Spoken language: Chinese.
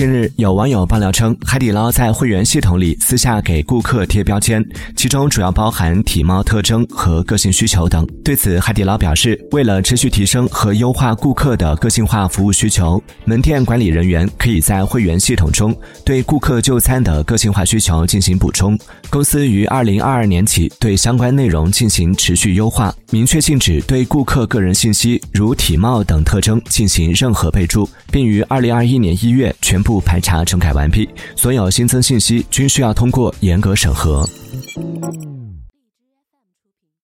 近日，有网友爆料称，海底捞在会员系统里私下给顾客贴标签，其中主要包含体貌特征和个性需求等。对此，海底捞表示，为了持续提升和优化顾客的个性化服务需求，门店管理人员可以在会员系统中对顾客就餐的个性化需求进行补充。公司于二零二二年起对相关内容进行持续优化，明确禁止对顾客个人信息如体貌等特征进行任何备注，并于二零二一年一月全。部不排查整改完毕，所有新增信息均需要通过严格审核。